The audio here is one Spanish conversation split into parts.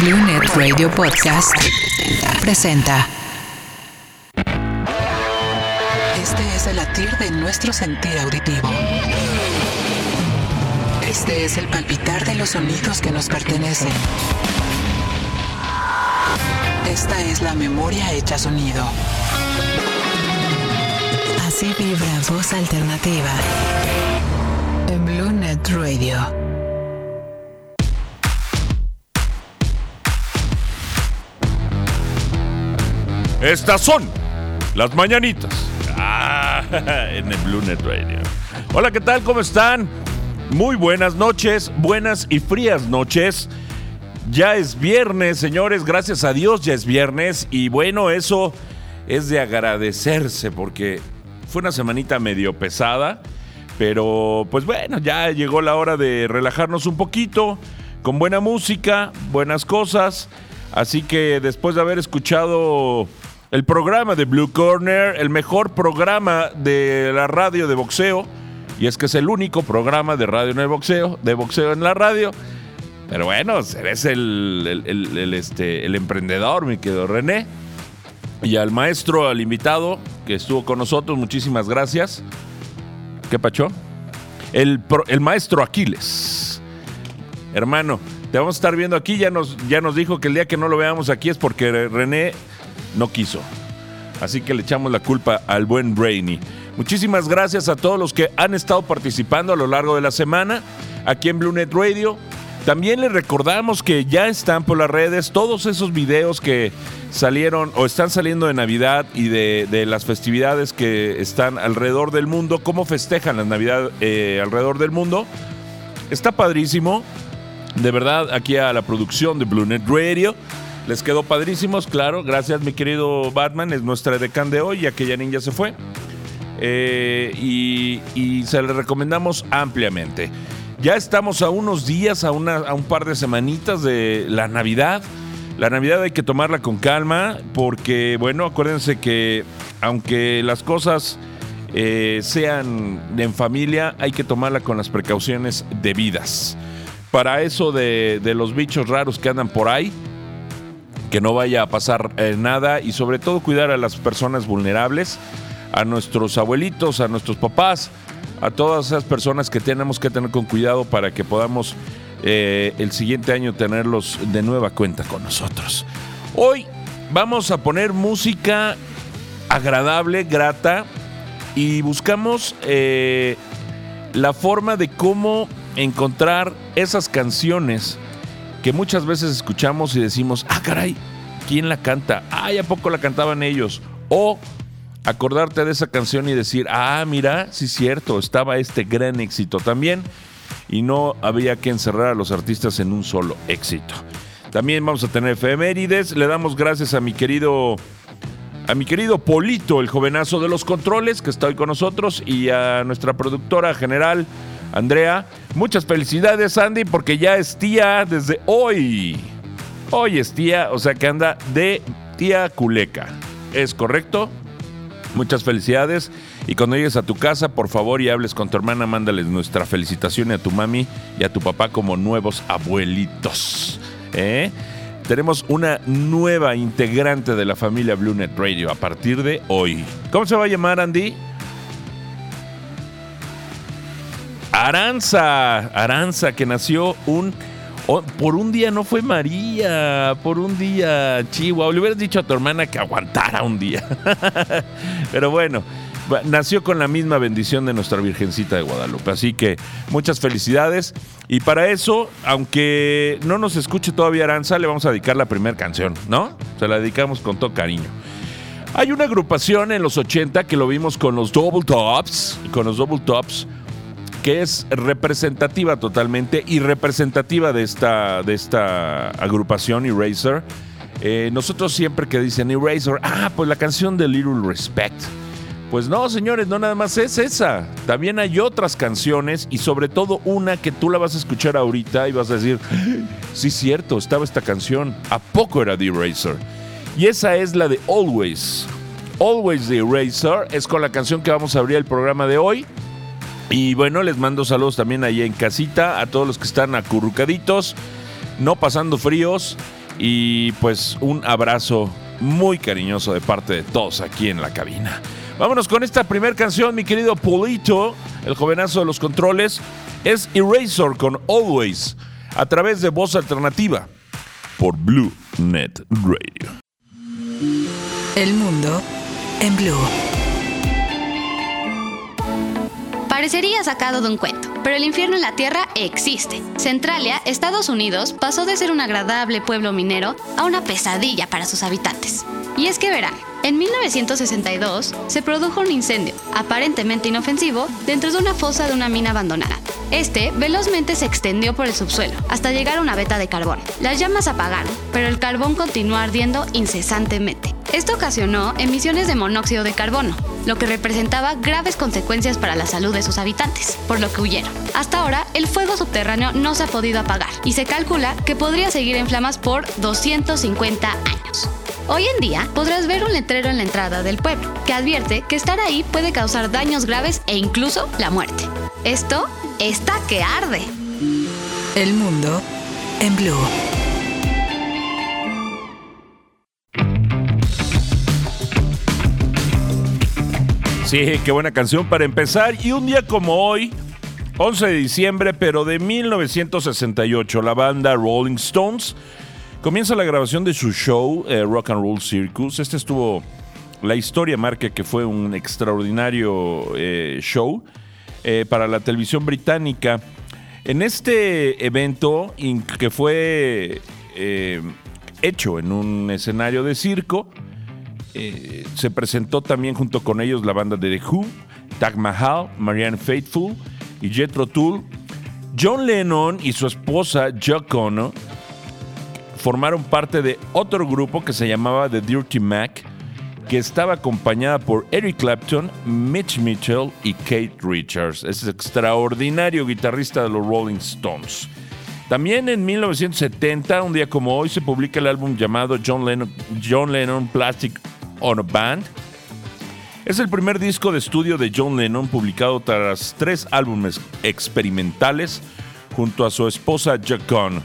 Blue Net Radio Podcast presenta. Este es el latir de nuestro sentir auditivo. Este es el palpitar de los sonidos que nos pertenecen. Esta es la memoria hecha sonido. Así vibra voz alternativa en Blue Net Radio. Estas son las mañanitas. Ah, en el Blue Net Radio. Hola, ¿qué tal? ¿Cómo están? Muy buenas noches, buenas y frías noches. Ya es viernes, señores, gracias a Dios ya es viernes. Y bueno, eso es de agradecerse porque fue una semanita medio pesada. Pero pues bueno, ya llegó la hora de relajarnos un poquito con buena música, buenas cosas. Así que después de haber escuchado el programa de Blue Corner, el mejor programa de la radio de boxeo. Y es que es el único programa de radio de boxeo, de boxeo en la radio. Pero bueno, eres el, este, el emprendedor, mi querido René. Y al maestro, al invitado que estuvo con nosotros, muchísimas gracias. ¿Qué pacho? El, maestro Aquiles. Hermano, te vamos a estar viendo aquí. Ya nos dijo que el día que no lo veamos aquí es porque René no quiso. Así que le echamos la culpa al buen Brainy. Muchísimas gracias a todos los que han estado participando a lo largo de la semana aquí en BlueNet Radio. También les recordamos que ya están por las redes todos esos videos que salieron o están saliendo de Navidad y de, las festividades que están alrededor del mundo, cómo festejan la Navidad eh, alrededor del mundo. Está padrísimo. De verdad, aquí a la producción de BlueNet Radio les quedó padrísimos, claro. Gracias, mi querido Batman. Es nuestra decán de hoy, ya que ya Ninja se fue. Eh, y, se le recomendamos ampliamente. Ya estamos a unos días, a, una, a un par de semanitas de la Navidad. La Navidad hay que tomarla con calma porque, bueno, acuérdense que aunque las cosas eh, sean en familia, hay que tomarla con las precauciones debidas. Para eso de los bichos raros que andan por ahí, que no vaya a pasar eh, nada y sobre todo cuidar a las personas vulnerables, a nuestros abuelitos, a nuestros papás, a todas esas personas que tenemos que tener con cuidado para que podamos eh, el siguiente año tenerlos de nueva cuenta con nosotros. Hoy vamos a poner música agradable, grata y buscamos eh, la forma de cómo encontrar esas canciones que muchas veces escuchamos y decimos, ah, caray, ¿quién la canta? Ay, ¿a poco la cantaban ellos? O acordarte de esa canción y decir, ah, mira, sí es cierto, estaba este gran éxito también y no había que encerrar a los artistas en un solo éxito. También vamos a tener efemérides. Le damos gracias a mi querido a mi querido Polito, el jovenazo de los controles, que está hoy con nosotros, y a nuestra productora general, Andrea. Muchas felicidades, Andy, porque ya es tía desde hoy. Hoy es tía, o sea que anda de tía Culeca. ¿Es correcto? Muchas felicidades. Y cuando llegues a tu casa, por favor, y hables con tu hermana, mándales nuestra felicitación a tu mami y a tu papá como nuevos abuelitos. ¿Eh? Tenemos una nueva integrante de la familia BlueNet Radio a partir de hoy. ¿Cómo se va a llamar, Andy? Aranza, Aranza, que nació un... por un día no fue María, por un día Chihuahua. Le hubieras dicho a tu hermana que aguantara un día. Pero bueno, nació con la misma bendición de nuestra Virgencita de Guadalupe. Así que muchas felicidades. Y para eso, aunque no nos escuche todavía Aranza, le vamos a dedicar la primera canción, ¿no? Se la dedicamos con todo cariño. Hay una agrupación en los 80 que lo vimos con los Double Tops, con los Double Tops, que es representativa totalmente y representativa de esta, de esta agrupación Eraser. Eh, nosotros siempre que dicen Eraser, ah, pues la canción de Little Respect. Pues no, señores, no nada más es esa. También hay otras canciones y sobre todo una que tú la vas a escuchar ahorita y vas a decir, sí, cierto, estaba esta canción. ¿A poco era de Eraser? Y esa es la de Always. Always the Eraser es con la canción que vamos a abrir el programa de hoy. Y bueno, les mando saludos también ahí en casita a todos los que están acurrucaditos, no pasando fríos y pues un abrazo muy cariñoso de parte de todos aquí en la cabina. Vámonos con esta primera canción, mi querido Polito, el jovenazo de los controles, es Eraser con Always, a través de Voz Alternativa, por Blue Net Radio. El mundo en blue. Parecería sacado de un cuento, pero el infierno en la Tierra existe. Centralia, Estados Unidos, pasó de ser un agradable pueblo minero a una pesadilla para sus habitantes. Y es que verán, en 1962 se produjo un incendio, aparentemente inofensivo, dentro de una fosa de una mina abandonada. Este velozmente se extendió por el subsuelo, hasta llegar a una veta de carbón. Las llamas apagaron, pero el carbón continuó ardiendo incesantemente. Esto ocasionó emisiones de monóxido de carbono, lo que representaba graves consecuencias para la salud de sus habitantes, por lo que huyeron. Hasta ahora, el fuego subterráneo no se ha podido apagar y se calcula que podría seguir en flamas por 250 años. Hoy en día podrás ver un letrero en la entrada del pueblo que advierte que estar ahí puede causar daños graves e incluso la muerte. Esto está que arde. El mundo en blue. Sí, qué buena canción para empezar. Y un día como hoy, 11 de diciembre, pero de 1968, la banda Rolling Stones comienza la grabación de su show eh, Rock and Roll Circus. Este estuvo, la historia marca que fue un extraordinario eh, show eh, para la televisión británica. En este evento, que fue hecho en un escenario de circo, eh, se presentó también junto con ellos la banda de The Who, Tag Mahal, Marianne Faithful y Jethro Tull. John Lennon y su esposa Ono formaron parte de otro grupo que se llamaba The Dirty Mac, que estaba acompañada por Eric Clapton, Mitch Mitchell y Kate Richards. Es extraordinario guitarrista de los Rolling Stones. También en 1970, un día como hoy, se publica el álbum llamado John Lennon, John Lennon Plastic on a Band. Es el primer disco de estudio de John Lennon publicado tras tres álbumes experimentales junto a su esposa Jacon.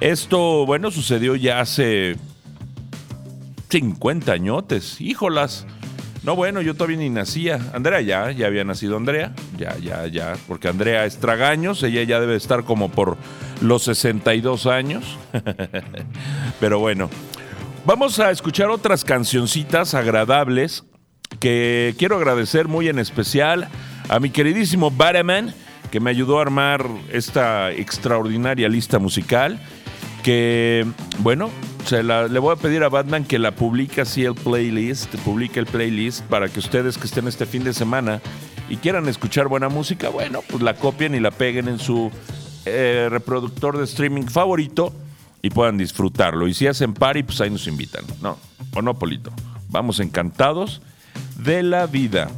Esto, bueno, sucedió ya hace 50 añotes. Híjolas. No, bueno, yo todavía ni nacía. Andrea ya, ya había nacido Andrea. Ya, ya, ya. Porque Andrea es tragaños. Ella ya debe estar como por los 62 años. Pero bueno, Vamos a escuchar otras cancioncitas agradables que quiero agradecer muy en especial a mi queridísimo Batman que me ayudó a armar esta extraordinaria lista musical que, bueno, se le voy a pedir a Batman que la publique así el playlist, publique el playlist para que ustedes que estén este fin de semana y quieran escuchar buena música, bueno, pues la copien y la peguen en su eh, reproductor de streaming favorito y puedan disfrutarlo. Y si hacen party, pues ahí nos invitan. No, o no, Polito. Vamos encantados de la vida.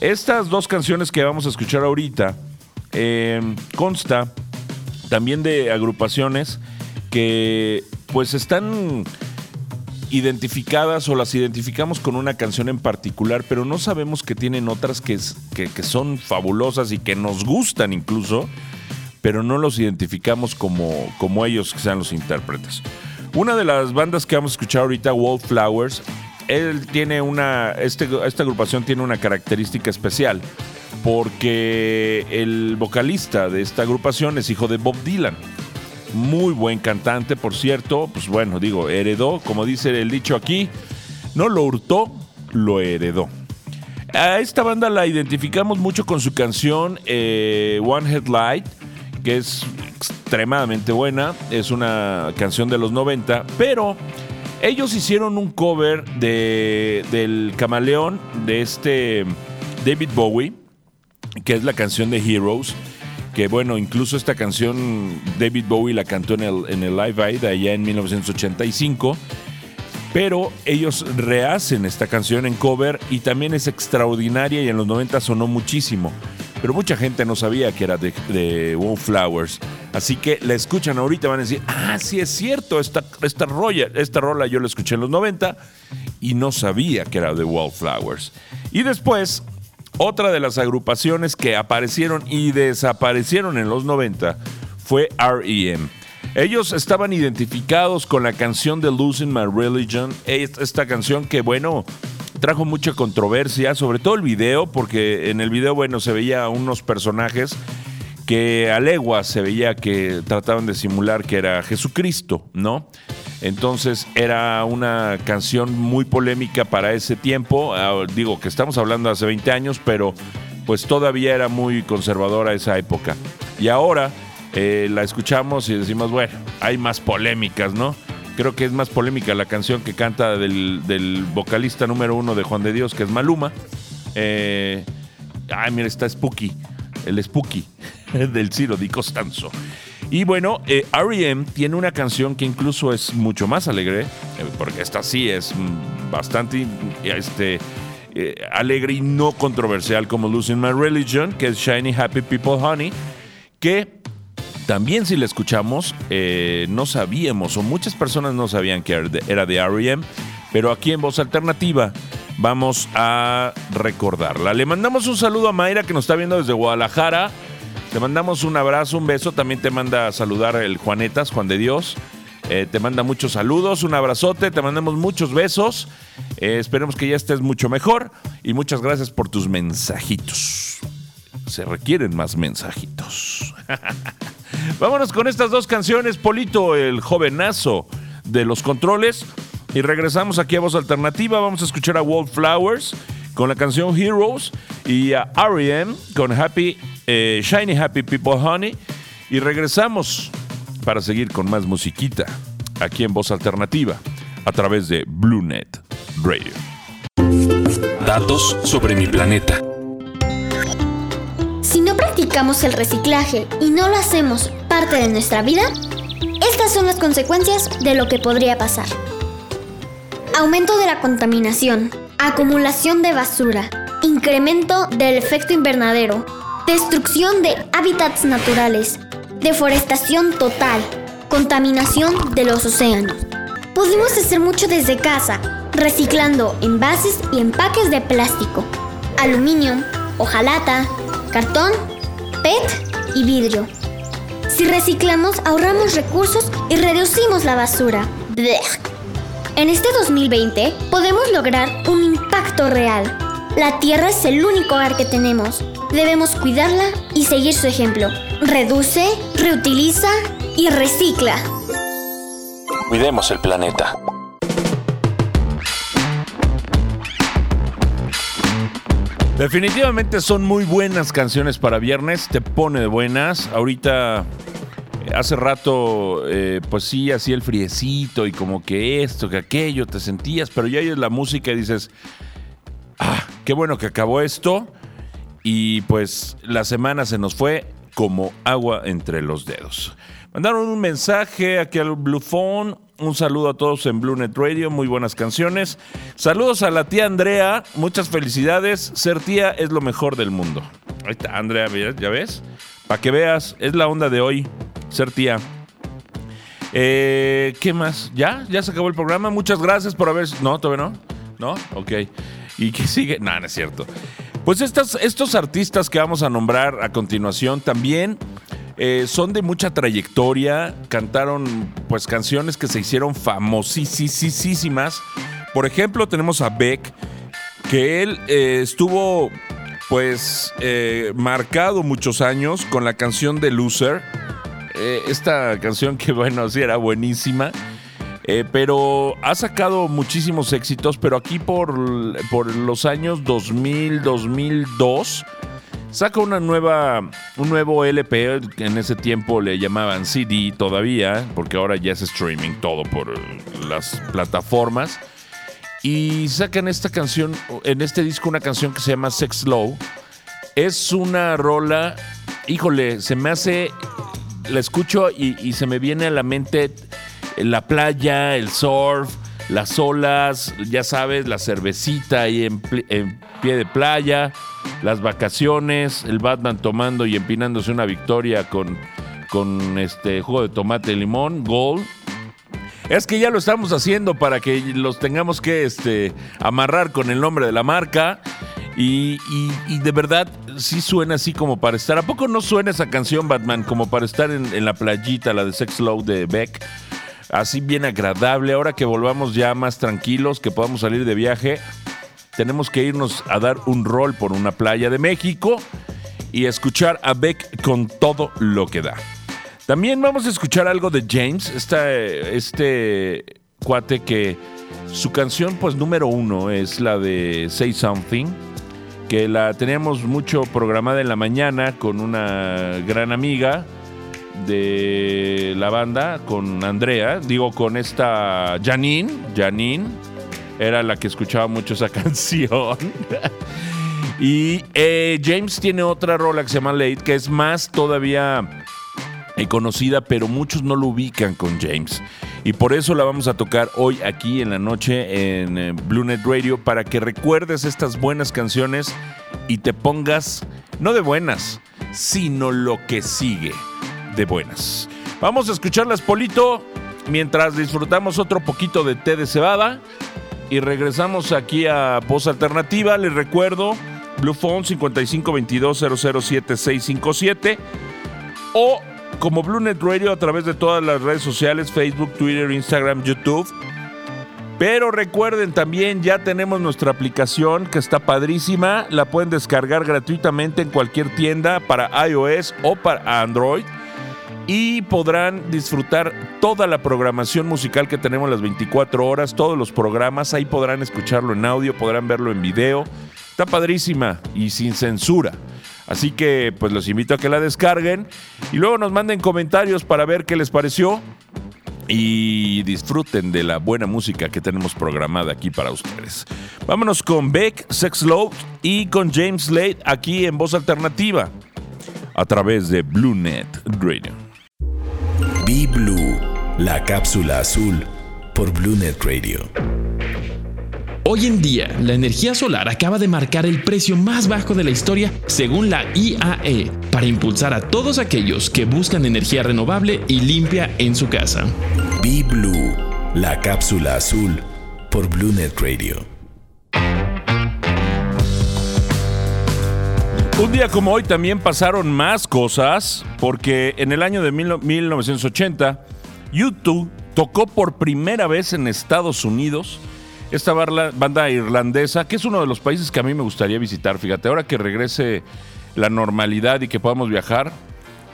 Estas dos canciones que vamos a escuchar ahorita eh, consta también de agrupaciones que pues están identificadas o las identificamos con una canción en particular, pero no sabemos que tienen otras que, que, que son fabulosas y que nos gustan incluso pero no los identificamos como, como ellos sean los intérpretes. Una de las bandas que vamos a escuchar ahorita, Wallflowers, él tiene una, este, esta agrupación tiene una característica especial porque el vocalista de esta agrupación es hijo de Bob Dylan. Muy buen cantante, por cierto. Pues bueno, digo, heredó, como dice el dicho aquí, no lo hurtó, lo heredó. A esta banda la identificamos mucho con su canción eh, One Headlight que es extremadamente buena, es una canción de los 90, pero ellos hicieron un cover de, del camaleón de este David Bowie, que es la canción de Heroes, que bueno, incluso esta canción David Bowie la cantó en el, en el Live Aid allá en 1985. Pero ellos rehacen esta canción en cover y también es extraordinaria y en los 90 sonó muchísimo pero mucha gente no sabía que era de, Wallflowers. Así que la escuchan ahorita, van a decir, ah, sí es cierto, esta, esta, rolla, esta rola yo la escuché en los 90 y no sabía que era de Wallflowers. Y después, otra de las agrupaciones que aparecieron y desaparecieron en los 90 fue REM. Ellos estaban identificados con la canción de Losing My Religion, esta canción que, bueno, trajo mucha controversia, sobre todo el video, porque en el video, bueno, se veía unos personajes que a leguas se veía que trataban de simular que era Jesucristo, ¿no? Entonces era una canción muy polémica para ese tiempo, ah, digo que estamos hablando de hace 20 años, pero pues todavía era muy conservadora esa época. Y ahora eh, la escuchamos y decimos, bueno, hay más polémicas, ¿no? Creo que es más polémica la canción que canta del, vocalista número uno de Juan de Dios, que es Maluma. Eh, ay, mira, está Spooky, el Spooky del Ciro Di Costanzo. Y bueno, eh, R.E.M. tiene una canción que incluso es mucho más alegre, porque esta sí es mm, bastante este, alegre y no controversial como Losing My Religion, que es Shiny Happy People Honey, que también si la escuchamos, eh, no sabíamos, o muchas personas no sabían que era de R.E.M., pero aquí en Voz Alternativa vamos a recordarla. Le mandamos un saludo a Mayra que nos está viendo desde Guadalajara. Te mandamos un abrazo, un beso. También te manda a saludar el Juanetas, Juan de Dios. Eh, te manda muchos saludos, un abrazote, te mandamos muchos besos. Eh, esperemos que ya estés mucho mejor y muchas gracias por tus mensajitos. Se requieren más mensajitos. Vámonos con estas dos canciones, Polito, el jovenazo de los controles. Y regresamos aquí a Voz Alternativa. Vamos a escuchar a Wallflowers con la canción Heroes y a R.E.M. con Happy, eh, Shiny Happy People Honey. Y regresamos para seguir con más musiquita aquí en Voz Alternativa a través de BlueNet Radio. Datos sobre mi planeta el reciclaje y no lo hacemos parte de nuestra vida, estas son las consecuencias de lo que podría pasar. Aumento de la contaminación, acumulación de basura, incremento del efecto invernadero, destrucción de hábitats naturales, deforestación total, contaminación de los océanos. Pudimos hacer mucho desde casa, reciclando envases y empaques de plástico, aluminio, hojalata, cartón PET y vidrio. Si reciclamos, ahorramos recursos y reducimos la basura. En este 2020 podemos lograr un impacto real. La Tierra es el único hogar que tenemos. Debemos cuidarla y seguir su ejemplo. Reduce, reutiliza y recicla. Cuidemos el planeta. Definitivamente son muy buenas canciones para viernes, te pone de buenas. Ahorita, hace rato, eh, pues sí, hacía el friecito y como que esto, que aquello, te sentías, pero ya oyes la música y dices, ah, qué bueno que acabó esto. Y pues la semana se nos fue como agua entre los dedos. Mandaron un mensaje aquí al Blue Phone un saludo a todos en BlueNet Radio, muy buenas canciones. Saludos a la tía Andrea, muchas felicidades. Ser tía es lo mejor del mundo. Ahí está, Andrea, ¿ya ves? Para que veas, es la onda de hoy, ser tía. Eh, ¿Qué más? ¿Ya? ¿Ya se acabó el programa? Muchas gracias por haber... No, todavía no. ¿No? Ok. ¿Y qué sigue? No, no es cierto. Pues estos artistas que vamos a nombrar a continuación también eh, son de mucha trayectoria, cantaron pues canciones que se hicieron famosísimas. Por ejemplo, tenemos a Beck, que él eh, estuvo pues eh, marcado muchos años con la canción de Loser. esta canción que bueno, sí era buenísima. pero ha sacado muchísimos éxitos, pero aquí por, por los años 2000, 2002 saca una nueva, un nuevo LP, en ese tiempo le llamaban CD todavía, porque ahora ya es streaming todo por las plataformas. Y sacan esta canción, en este disco una canción que se llama Sex Low. Es una rola, híjole, se me hace, la escucho y, se me viene a la mente la playa, el surf, las olas, ya sabes, la cervecita ahí en, pie de playa las vacaciones, el Batman tomando y empinándose una victoria con, con este jugo de tomate y limón, Gold. Es que ya lo estamos haciendo para que los tengamos que este, amarrar con el nombre de la marca. Y, de verdad sí suena así como para estar. ¿A poco no suena esa canción, Batman, como para estar en, en la playita, la de Sex Low de Beck? Así bien agradable. Ahora que volvamos ya más tranquilos, que podamos salir de viaje, tenemos que irnos a dar un rol por una playa de México y escuchar a Beck con todo lo que da. También vamos a escuchar algo de James, esta, este cuate que su canción pues número uno es la de Say Something, que la teníamos mucho programada en la mañana con una gran amiga de la banda, con Andrea, digo con esta Janine, Janine, era la que escuchaba mucho esa canción. y eh, James tiene otra rola que se llama Late, que es más todavía conocida, pero muchos no lo ubican con James. Y por eso la vamos a tocar hoy aquí en la noche en eh, Blue Net Radio para que recuerdes estas buenas canciones y te pongas, no de buenas, sino lo que sigue de buenas. Vamos a escucharlas, Polito, mientras disfrutamos otro poquito de té de cebada y regresamos aquí a Voz Alternativa. Les recuerdo, Blue Phone 5522007657 o como BlueNet Radio a través de todas las redes sociales, Facebook, Twitter, Instagram, YouTube. Pero recuerden también, ya tenemos nuestra aplicación que está padrísima. La pueden descargar gratuitamente en cualquier tienda para iOS o para Android. Y podrán disfrutar toda la programación musical que tenemos las 24 horas, todos los programas. Ahí podrán escucharlo en audio, podrán verlo en video. Está padrísima y sin censura. Así que pues los invito a que la descarguen y luego nos manden comentarios para ver qué les pareció y disfruten de la buena música que tenemos programada aquí para ustedes. Vámonos con Beck, Sex Love y con James Slade aquí en Voz Alternativa a través de Blue Net Radio. Be Blue, la cápsula azul por Blue Net Radio. Hoy en día, la energía solar acaba de marcar el precio más bajo de la historia según la IAE, para impulsar a todos aquellos que buscan energía renovable y limpia en su casa. Be Blue, la cápsula azul por BlueNet Radio. Un día como hoy también pasaron más cosas, porque en el año de 1980, YouTube tocó por primera vez en Estados Unidos esta banda irlandesa, que es uno de los países que a mí me gustaría visitar. Fíjate, ahora que regrese la normalidad y que podamos viajar,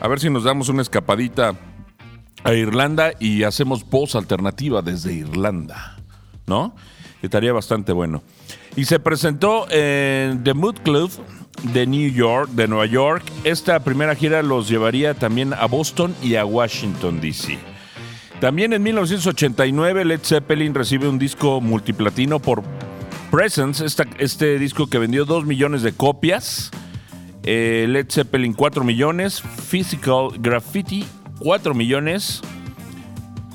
a ver si nos damos una escapadita a Irlanda y hacemos voz alternativa desde Irlanda, ¿no? Estaría bastante bueno. Y se presentó en The Mood Club de New York, de Nueva York. Esta primera gira los llevaría también a Boston y a Washington, D.C. También en 1989 Led Zeppelin recibe un disco multiplatino por Presence, este disco que vendió 2 millones de copias. Eh, Led Zeppelin 4 millones, Physical Graffiti 4 millones,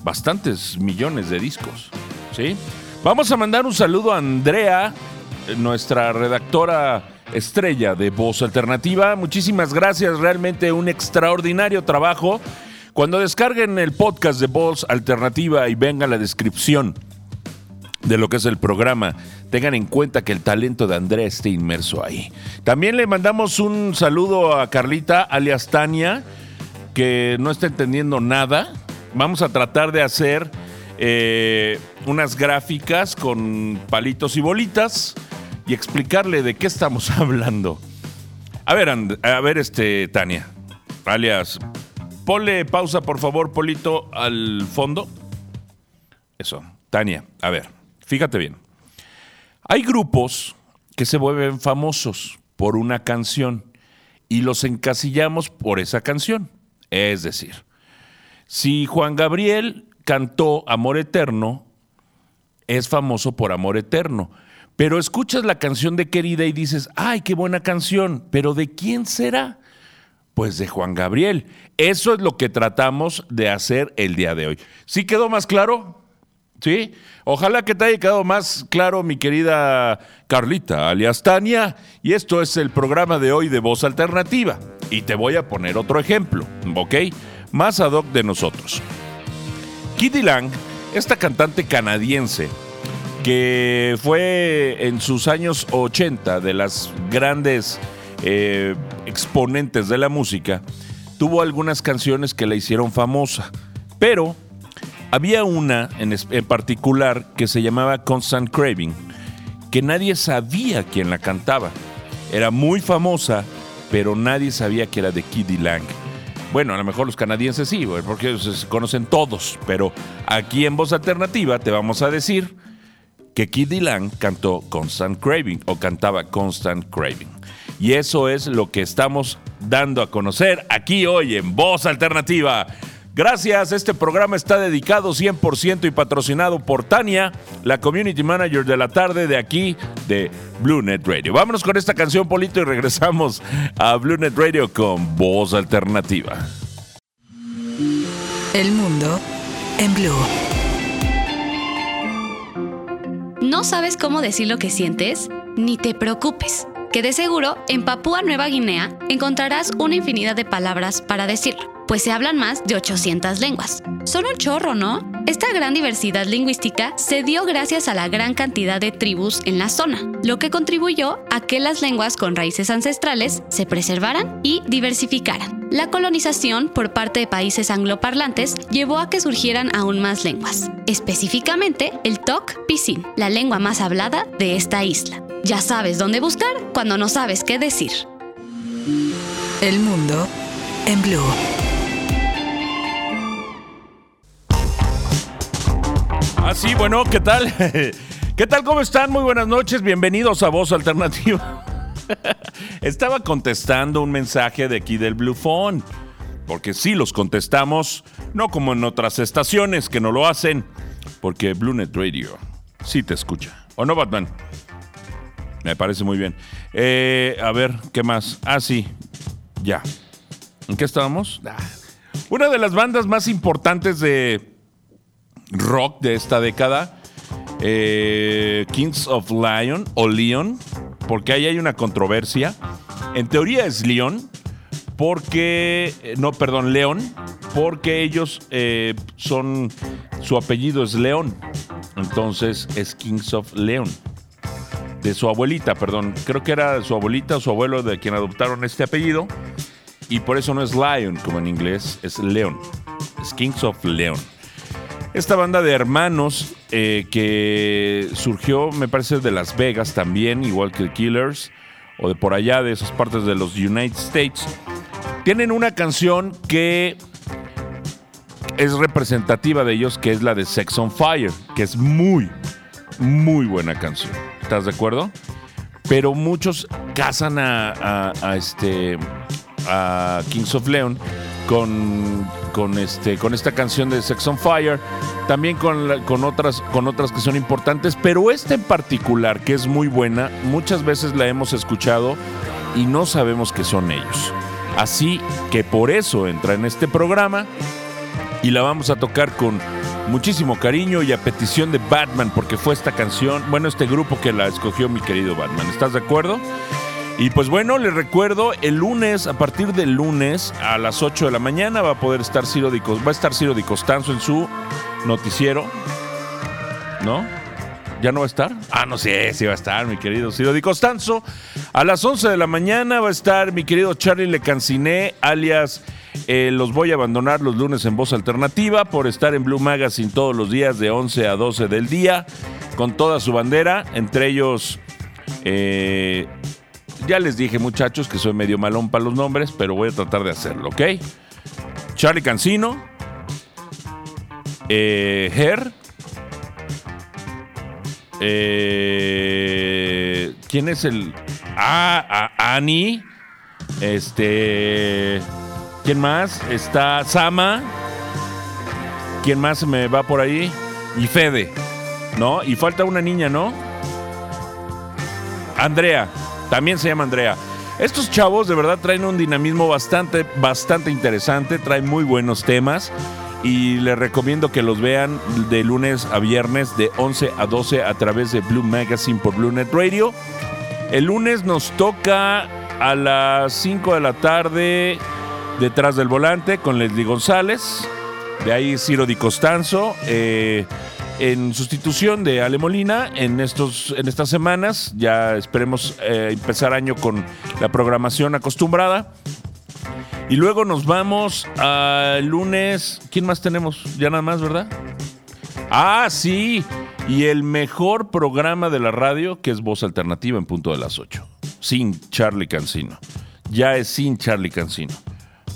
bastantes millones de discos. ¿sí? Vamos a mandar un saludo a Andrea, nuestra redactora estrella de Voz Alternativa. Muchísimas gracias, realmente un extraordinario trabajo. Cuando descarguen el podcast de Voz Alternativa y venga la descripción de lo que es el programa, tengan en cuenta que el talento de Andrea esté inmerso ahí. También le mandamos un saludo a Carlita, alias Tania, que no está entendiendo nada. Vamos a tratar de hacer eh, unas gráficas con palitos y bolitas y explicarle de qué estamos hablando. A ver, a ver, este, Tania, alias Ponle pausa, por favor, Polito, al fondo. Eso. Tania, a ver, fíjate bien. Hay grupos que se vuelven famosos por una canción y los encasillamos por esa canción. Es decir, si Juan Gabriel cantó Amor Eterno, es famoso por Amor Eterno. Pero escuchas la canción de Querida y dices, ay, qué buena canción, pero ¿de quién será? Pues de Juan Gabriel. Eso es lo que tratamos de hacer el día de hoy. ¿Sí quedó más claro? ¿Sí? Ojalá que te haya quedado más claro, mi querida Carlita, alias Tania. Y esto es el programa de hoy de Voz Alternativa. Y te voy a poner otro ejemplo, ¿ok? Más ad hoc de nosotros. Kitty Lang, esta cantante canadiense, que fue en sus años 80 de las grandes eh, exponentes de la música, tuvo algunas canciones que la hicieron famosa, pero había una en, en particular que se llamaba Constant Craving, que nadie sabía quién la cantaba. Era muy famosa, pero nadie sabía que era de Kiddy Lang. Bueno, a lo mejor los canadienses sí, porque se conocen todos, pero aquí en Voz Alternativa te vamos a decir que Kiddy Lang cantó Constant Craving o cantaba Constant Craving. Y eso es lo que estamos dando a conocer aquí hoy en Voz Alternativa. Gracias, este programa está dedicado 100% y patrocinado por Tania, la community manager de la tarde de aquí de Blue Net Radio. Vámonos con esta canción, Polito, y regresamos a Blue Net Radio con Voz Alternativa. El mundo en blue. ¿No sabes cómo decir lo que sientes? Ni te preocupes, que de seguro en Papúa Nueva Guinea encontrarás una infinidad de palabras para decirlo, pues se hablan más de 800 lenguas. Son un chorro, ¿no? Esta gran diversidad lingüística se dio gracias a la gran cantidad de tribus en la zona, lo que contribuyó a que las lenguas con raíces ancestrales se preservaran y diversificaran. La colonización por parte de países angloparlantes llevó a que surgieran aún más lenguas, específicamente el Tok Pisin, la lengua más hablada de esta isla. Ya sabes dónde buscar cuando no sabes qué decir. El mundo en blue. Ah, sí, bueno, ¿qué tal? ¿Qué tal? ¿Cómo están? Muy buenas noches, bienvenidos a Voz Alternativa. Estaba contestando un mensaje de aquí del Blue Phone, porque sí los contestamos, no como en otras estaciones que no lo hacen, porque Blue Net Radio sí te escucha. ¿O no, Batman? Me parece muy bien. Eh, a ver, ¿qué más? Ah, sí, ya. ¿En qué estábamos? Ah. Una de las bandas más importantes de rock de esta década, eh, Kings of Lion o Leon, porque ahí hay una controversia. En teoría es Leon, porque, eh, no, perdón, León, porque ellos eh, son, su apellido es León, entonces es Kings of Leon. De su abuelita, perdón, creo que era su abuelita o su abuelo de quien adoptaron este apellido, y por eso no es Lion como en inglés, es Leon, es Kings of Leon. Esta banda de hermanos eh, que surgió, me parece, de Las Vegas también, igual que The Killers, o de por allá, de esas partes de los United States, tienen una canción que es representativa de ellos, que es la de Sex on Fire, que es muy, muy buena canción. ¿Estás de acuerdo? Pero muchos casan a, a- este a Kings of Leon con, con, este, con esta canción de Sex on Fire, también con, con, otras, con otras que son importantes, pero esta en particular, que es muy buena, muchas veces la hemos escuchado y no sabemos que son ellos. Así que por eso entra en este programa y la vamos a tocar con muchísimo cariño y a petición de Batman, porque fue esta canción, bueno, este grupo que la escogió mi querido Batman. ¿Estás de acuerdo? Y pues bueno, les recuerdo, el lunes, a partir del lunes a las 8 de la mañana va a poder estar Ciro Di, va a estar Ciro Di Costanzo en su noticiero. ¿No? ¿Ya no va a estar? Ah, no sé, sí va a estar, mi querido Ciro Di Costanzo. A las 11 de la mañana va a estar mi querido Charlie Lecanciné, alias eh, Los voy a abandonar los lunes en Voz Alternativa por estar en Blue Magazine todos los días de 11 a 12 del día, con toda su bandera, entre ellos... eh, ya les dije, muchachos, que soy medio malón para los nombres, pero voy a tratar de hacerlo, ¿ok? Charlie Cancino, eh, Her, eh, ¿quién es el? Ah, Annie, este, ¿quién más? Está Sama, ¿quién más me va por ahí? Y Fede, ¿no? Y falta una niña, ¿no? Andrea, también se llama Andrea. Estos chavos de verdad traen un dinamismo bastante, bastante interesante, traen muy buenos temas y les recomiendo que los vean de lunes a viernes de 11 a 12 a través de Blue Magazine por Blue Net Radio. El lunes nos toca a las 5 de la tarde detrás del volante con Leslie González. De ahí Ciro Di Costanzo. eh, en sustitución de Ale Molina en, estos, en estas semanas. Ya esperemos eh, empezar año con la programación acostumbrada. Y luego nos vamos al lunes. ¿Quién más tenemos? Ya nada más, ¿verdad? Ah, sí. Y el mejor programa de la radio, que es Voz Alternativa en punto de las 8. Sin Charlie Cancino. Ya es sin Charlie Cancino.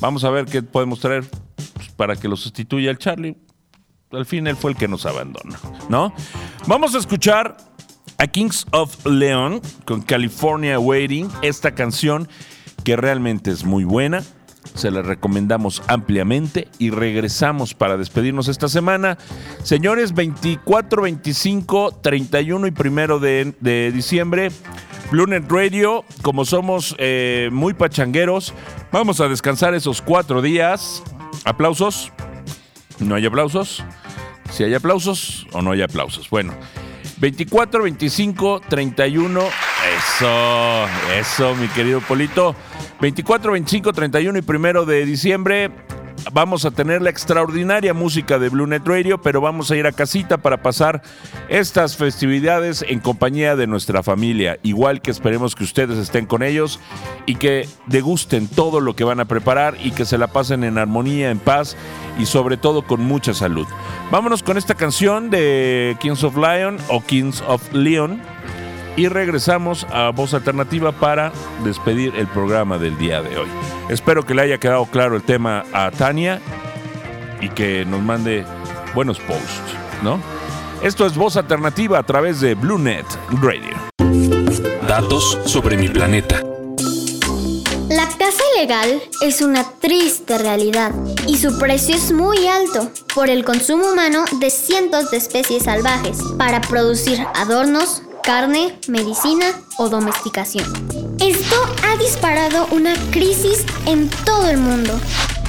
Vamos a ver qué podemos traer pues, para que lo sustituya el Charlie. Al fin él fue el que nos abandona, ¿no? Vamos a escuchar a Kings of Leon con California Waiting, esta canción que realmente es muy buena se la recomendamos ampliamente y regresamos para despedirnos esta semana. Señores, 24, 25, 31 y primero de, de diciembre. Bluenet Radio, como somos eh, muy pachangueros, vamos a descansar esos cuatro días. ¿Aplausos? ¿No hay aplausos? Si hay aplausos o no hay aplausos. Bueno, 24, 25, 31. Eso, eso, mi querido Polito. 24, 25, 31 y primero de diciembre vamos a tener la extraordinaria música de Blue Net Radio, pero vamos a ir a casita para pasar estas festividades en compañía de nuestra familia. Igual que esperemos que ustedes estén con ellos y que degusten todo lo que van a preparar y que se la pasen en armonía, en paz y sobre todo con mucha salud. Vámonos con esta canción de Kings of Lion o Kings of Leon y regresamos a Voz Alternativa para despedir el programa del día de hoy. Espero que le haya quedado claro el tema a Tania y que nos mande buenos posts, ¿no? Esto es Voz Alternativa a través de BlueNet Radio. Datos sobre mi planeta. La caza ilegal es una triste realidad y su precio es muy alto por el consumo humano de cientos de especies salvajes para producir adornos, carne, medicina o domesticación. Esto ha disparado una crisis en todo el mundo.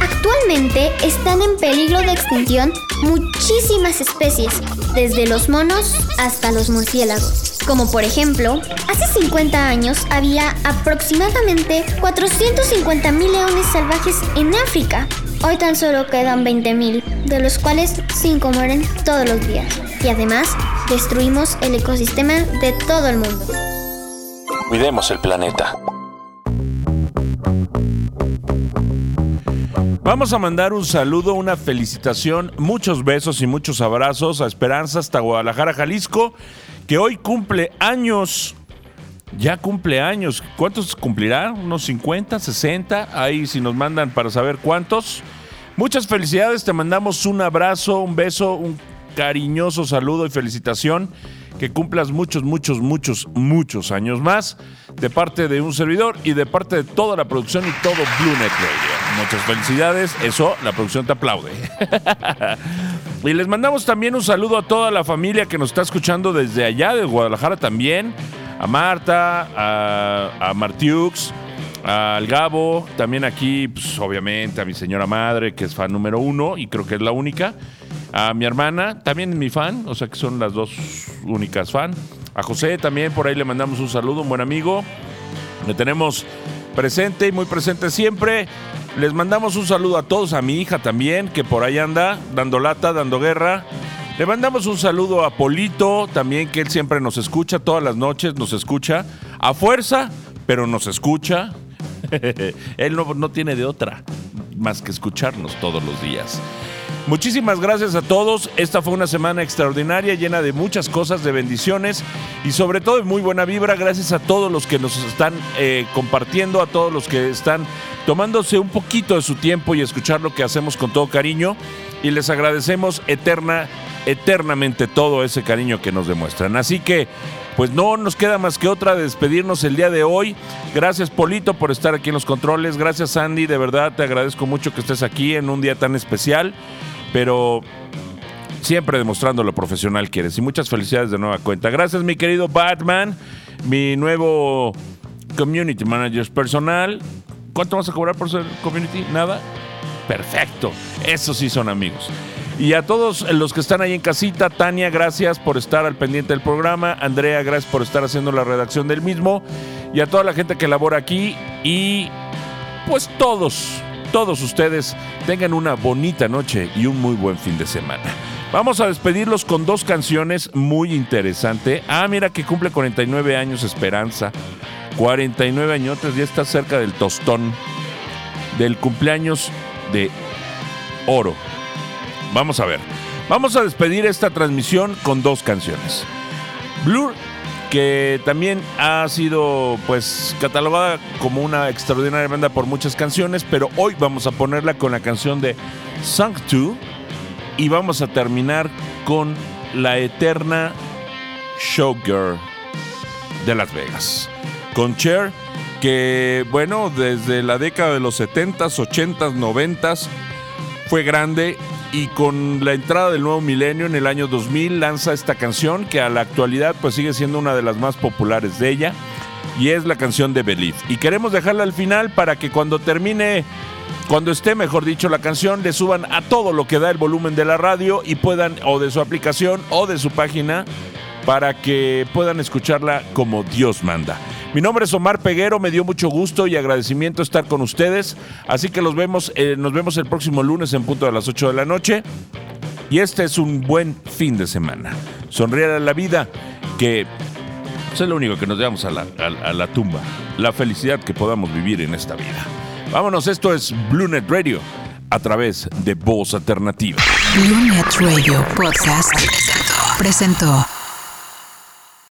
Actualmente están en peligro de extinción muchísimas especies, desde los monos hasta los murciélagos. Como por ejemplo, hace 50 años había aproximadamente 450.000 leones salvajes en África. Hoy tan solo quedan 20.000, de los cuales 5 mueren todos los días. Y además, destruimos el ecosistema de todo el mundo. Cuidemos el planeta. Vamos a mandar un saludo, una felicitación, muchos besos y muchos abrazos a Esperanza hasta Guadalajara, Jalisco, que hoy cumple años. Ya cumple años. ¿Cuántos cumplirá? ¿Unos 50, 60? Ahí si nos mandan para saber cuántos. Muchas felicidades, te mandamos un abrazo, un beso, un cariñoso saludo y felicitación. Que cumplas muchos, muchos, muchos, muchos años más de parte de un servidor y de parte de toda la producción y todo Blue Net Radio. Muchas felicidades. Eso, la producción te aplaude. y les mandamos también un saludo a toda la familia que nos está escuchando desde allá, de Guadalajara también. A Marta, a, a Martiux, al Gabo, también aquí, pues, obviamente, a mi señora madre, que es fan número uno y creo que es la única. A mi hermana, también mi fan, o sea que son las dos únicas fan. A José también, por ahí le mandamos un saludo, un buen amigo. Le tenemos presente y muy presente siempre. Les mandamos un saludo a todos, a mi hija también, que por ahí anda, dando lata, dando guerra. Le mandamos un saludo a Polito, también que él siempre nos escucha, todas las noches nos escucha. A fuerza, pero nos escucha. él no, no tiene de otra más que escucharnos todos los días. Muchísimas gracias a todos. Esta fue una semana extraordinaria, llena de muchas cosas, de bendiciones y sobre todo de muy buena vibra. Gracias a todos los que nos están eh, compartiendo, a todos los que están tomándose un poquito de su tiempo y escuchar lo que hacemos con todo cariño. Y les agradecemos eterna, eternamente todo ese cariño que nos demuestran. Así que, pues no nos queda más que otra de despedirnos el día de hoy. Gracias Polito por estar aquí en los controles. Gracias Andy, de verdad te agradezco mucho que estés aquí en un día tan especial pero siempre demostrando lo profesional que eres. Y muchas felicidades de nueva cuenta. Gracias, mi querido Batman, mi nuevo community manager personal. ¿Cuánto vas a cobrar por ser community? ¿Nada? Perfecto. Esos sí son amigos. Y a todos los que están ahí en casita, Tania, gracias por estar al pendiente del programa. Andrea, gracias por estar haciendo la redacción del mismo. Y a toda la gente que labora aquí. Y pues todos, todos ustedes tengan una bonita noche y un muy buen fin de semana. Vamos a despedirlos con dos canciones muy interesantes. Ah, mira que cumple 49 años Esperanza. 49 añotes, ya está cerca del tostón. Del cumpleaños de oro. Vamos a ver. Vamos a despedir esta transmisión con dos canciones. Blur, que también ha sido pues catalogada como una extraordinaria banda por muchas canciones, pero hoy vamos a ponerla con la canción de Song 2 y vamos a terminar con la eterna Showgirl de Las Vegas. Con Cher, que bueno, desde la década de los 70s, 80s, 90s fue grande y con la entrada del nuevo milenio en el año 2000 lanza esta canción que a la actualidad pues sigue siendo una de las más populares de ella y es la canción de Believe. Y queremos dejarla al final para que cuando termine cuando esté, mejor dicho, la canción, le suban a todo lo que da el volumen de la radio y puedan, o de su aplicación o de su página, para que puedan escucharla como Dios manda. Mi nombre es Omar Peguero, me dio mucho gusto y agradecimiento estar con ustedes, así que los vemos, eh, nos vemos el próximo lunes en punto de las 8 de la noche. Y este es un buen fin de semana. Sonreír a la vida, que es lo único que nos llevamos a la, a la tumba, la felicidad que podamos vivir en esta vida. Vámonos, esto es Blue Net Radio a través de Voz Alternativa. Blue Net Radio Podcast presentó.